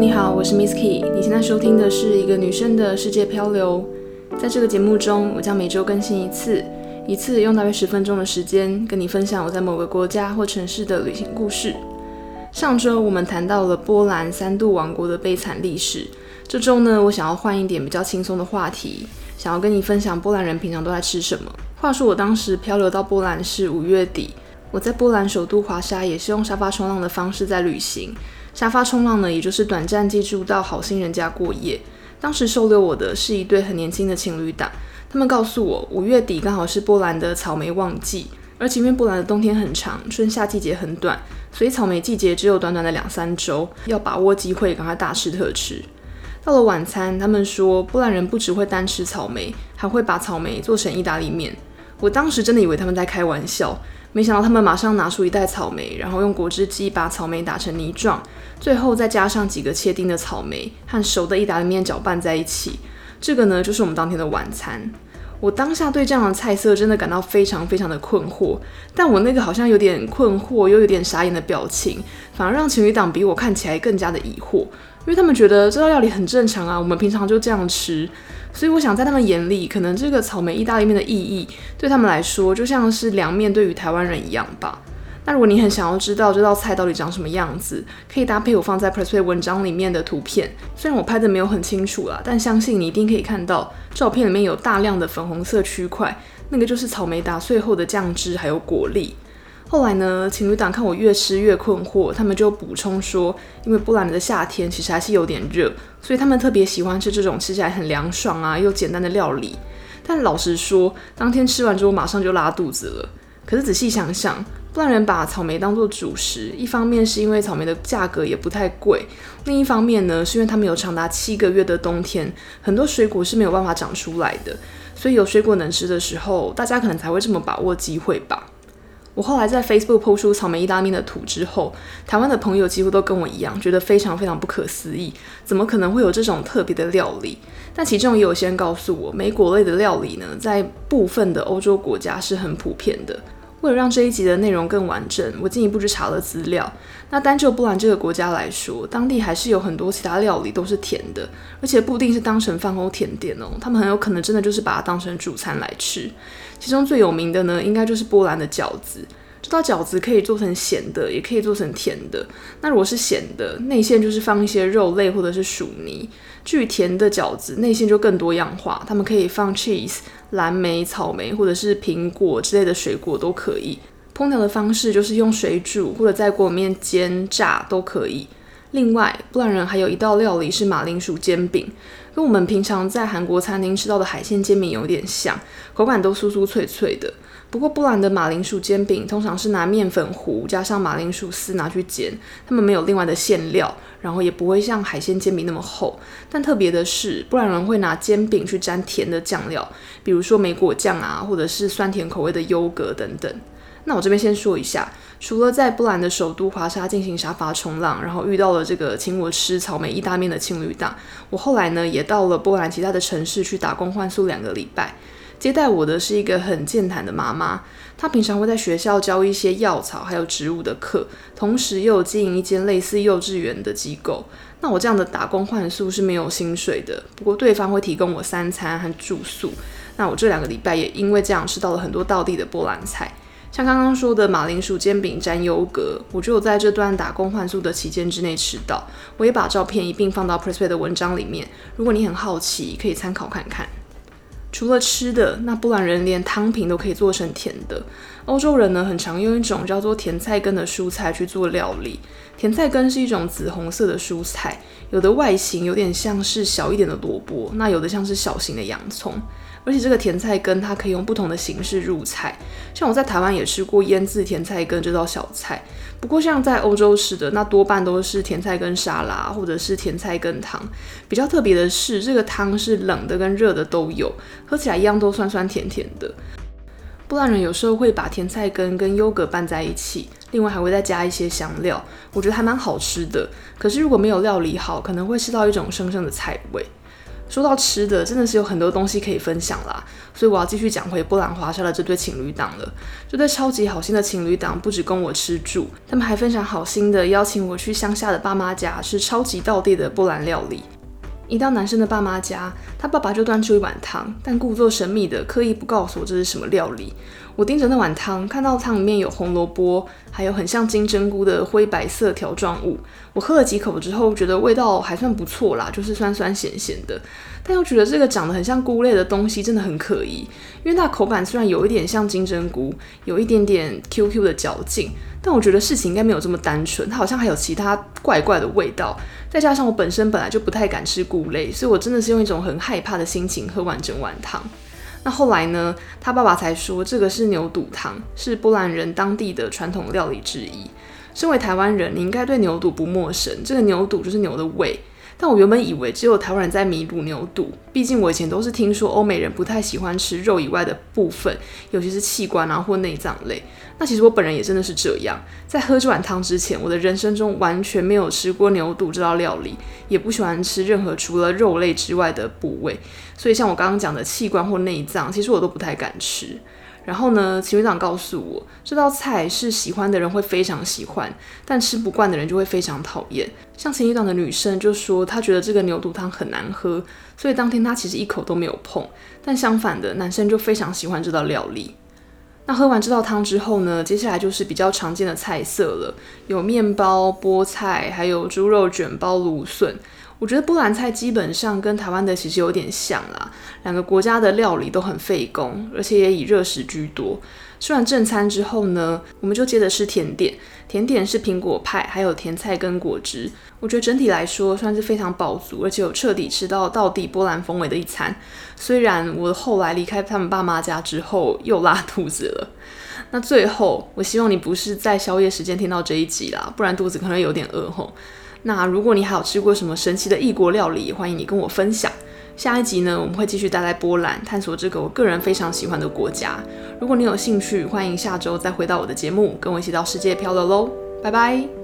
你好，我是 Miss Key。你现在收听的是一个女生的世界漂流。在这个节目中，我将每周更新一次，一次用大约十分钟的时间，跟你分享我在某个国家或城市的旅行故事。上周我们谈到了波兰三度王国的悲惨历史。这周呢，我想要换一点比较轻松的话题，想要跟你分享波兰人平常都在吃什么。话说我当时漂流到波兰是五月底，我在波兰首都华沙也是用沙发冲浪的方式在旅行。沙发冲浪呢，也就是短暂寄住到好心人家过夜。当时收留我的是一对很年轻的情侣档，他们告诉我，五月底刚好是波兰的草莓旺季，而且因为波兰的冬天很长，春夏季节很短，所以草莓季节只有短短的两三周，要把握机会，赶快大吃特吃。到了晚餐，他们说波兰人不只会单吃草莓，还会把草莓做成意大利面。我当时真的以为他们在开玩笑。没想到他们马上拿出一袋草莓，然后用果汁机把草莓打成泥状，最后再加上几个切丁的草莓和熟的意大利面搅拌在一起。这个呢，就是我们当天的晚餐。我当下对这样的菜色真的感到非常非常的困惑，但我那个好像有点困惑又有点傻眼的表情，反而让情侣档比我看起来更加的疑惑，因为他们觉得这道料理很正常啊，我们平常就这样吃。所以我想，在他们眼里，可能这个草莓意大利面的意义，对他们来说，就像是凉面对于台湾人一样吧。那如果你很想要知道这道菜到底长什么样子，可以搭配我放在 Pressway 文章里面的图片。虽然我拍的没有很清楚啦，但相信你一定可以看到，照片里面有大量的粉红色区块，那个就是草莓打碎后的酱汁还有果粒。后来呢，情侣档看我越吃越困惑，他们就补充说，因为波兰的夏天其实还是有点热，所以他们特别喜欢吃这种吃起来很凉爽啊又简单的料理。但老实说，当天吃完之后马上就拉肚子了。可是仔细想想，波兰人把草莓当做主食，一方面是因为草莓的价格也不太贵，另一方面呢，是因为他们有长达七个月的冬天，很多水果是没有办法长出来的，所以有水果能吃的时候，大家可能才会这么把握机会吧。我后来在 Facebook 抛出草莓意大利面的图之后，台湾的朋友几乎都跟我一样，觉得非常非常不可思议，怎么可能会有这种特别的料理？但其中也有些人告诉我，莓果类的料理呢，在部分的欧洲国家是很普遍的。为了让这一集的内容更完整，我进一步去查了资料。那单就波兰这个国家来说，当地还是有很多其他料理都是甜的，而且不一定是当成饭后甜点哦，他们很有可能真的就是把它当成主餐来吃。其中最有名的呢，应该就是波兰的饺子。这道饺子可以做成咸的，也可以做成甜的。那如果是咸的，内馅就是放一些肉类或者是薯泥；至于甜的饺子，内馅就更多样化，他们可以放 cheese、蓝莓、草莓或者是苹果之类的水果都可以。烹调的方式就是用水煮或者在锅里面煎、炸都可以。另外，波兰人还有一道料理是马铃薯煎饼，跟我们平常在韩国餐厅吃到的海鲜煎饼有点像，口感都酥酥脆脆的。不过，波兰的马铃薯煎饼通常是拿面粉糊加上马铃薯丝拿去煎，他们没有另外的馅料，然后也不会像海鲜煎饼那么厚。但特别的是，波兰人会拿煎饼去沾甜的酱料，比如说莓果酱啊，或者是酸甜口味的优格等等。那我这边先说一下，除了在波兰的首都华沙进行沙发冲浪，然后遇到了这个请我吃草莓意大利面的情侣档，我后来呢也到了波兰其他的城市去打工换宿两个礼拜。接待我的是一个很健谈的妈妈，她平常会在学校教一些药草还有植物的课，同时又有经营一间类似幼稚园的机构。那我这样的打工换宿是没有薪水的，不过对方会提供我三餐和住宿。那我这两个礼拜也因为这样吃到了很多道地的波兰菜，像刚刚说的马铃薯煎饼沾优格，我就有在这段打工换宿的期间之内吃到。我也把照片一并放到 Pressplay 的文章里面，如果你很好奇，可以参考看看。除了吃的，那波兰人连汤品都可以做成甜的。欧洲人呢，很常用一种叫做甜菜根的蔬菜去做料理。甜菜根是一种紫红色的蔬菜，有的外形有点像是小一点的萝卜，那有的像是小型的洋葱。而且这个甜菜根它可以用不同的形式入菜，像我在台湾也吃过腌制甜菜根这道小菜。不过像在欧洲吃的，那多半都是甜菜根沙拉或者是甜菜根汤。比较特别的是，这个汤是冷的跟热的都有，喝起来一样都酸酸甜甜的。波兰人有时候会把甜菜根跟优格拌在一起，另外还会再加一些香料，我觉得还蛮好吃的。可是如果没有料理好，可能会吃到一种生生的菜味。说到吃的，真的是有很多东西可以分享啦，所以我要继续讲回波兰华沙的这对情侣档了。这对超级好心的情侣档不止供我吃住，他们还非常好心的邀请我去乡下的爸妈家吃超级道地的波兰料理。一到男生的爸妈家，他爸爸就端出一碗汤，但故作神秘的刻意不告诉我这是什么料理。我盯着那碗汤，看到汤里面有红萝卜，还有很像金针菇的灰白色条状物。我喝了几口之后，觉得味道还算不错啦，就是酸酸咸咸的。但又觉得这个长得很像菇类的东西真的很可疑，因为它口感虽然有一点像金针菇，有一点点 QQ 的嚼劲，但我觉得事情应该没有这么单纯，它好像还有其他怪怪的味道。再加上我本身本来就不太敢吃菇类，所以我真的是用一种很害怕的心情喝完整碗汤。那后来呢？他爸爸才说，这个是牛肚汤，是波兰人当地的传统料理之一。身为台湾人，你应该对牛肚不陌生。这个牛肚就是牛的胃。但我原本以为只有台湾人在迷卤牛肚，毕竟我以前都是听说欧美人不太喜欢吃肉以外的部分，尤其是器官啊或内脏类。那其实我本人也真的是这样，在喝这碗汤之前，我的人生中完全没有吃过牛肚这道料理，也不喜欢吃任何除了肉类之外的部位，所以像我刚刚讲的器官或内脏，其实我都不太敢吃。然后呢，情侣档告诉我，这道菜是喜欢的人会非常喜欢，但吃不惯的人就会非常讨厌。像情侣档的女生就说，她觉得这个牛肚汤很难喝，所以当天她其实一口都没有碰。但相反的，男生就非常喜欢这道料理。那喝完这道汤之后呢，接下来就是比较常见的菜色了，有面包、菠菜，还有猪肉卷包、芦笋。我觉得波兰菜基本上跟台湾的其实有点像啦，两个国家的料理都很费工，而且也以热食居多。吃完正餐之后呢，我们就接着吃甜点，甜点是苹果派，还有甜菜根果汁。我觉得整体来说算是非常饱足，而且有彻底吃到到地波兰风味的一餐。虽然我后来离开他们爸妈家之后又拉肚子了。那最后，我希望你不是在宵夜时间听到这一集啦，不然肚子可能有点饿吼。那如果你还有吃过什么神奇的异国料理，欢迎你跟我分享。下一集呢，我们会继续待在波兰，探索这个我个人非常喜欢的国家。如果你有兴趣，欢迎下周再回到我的节目，跟我一起到世界漂流喽。拜拜。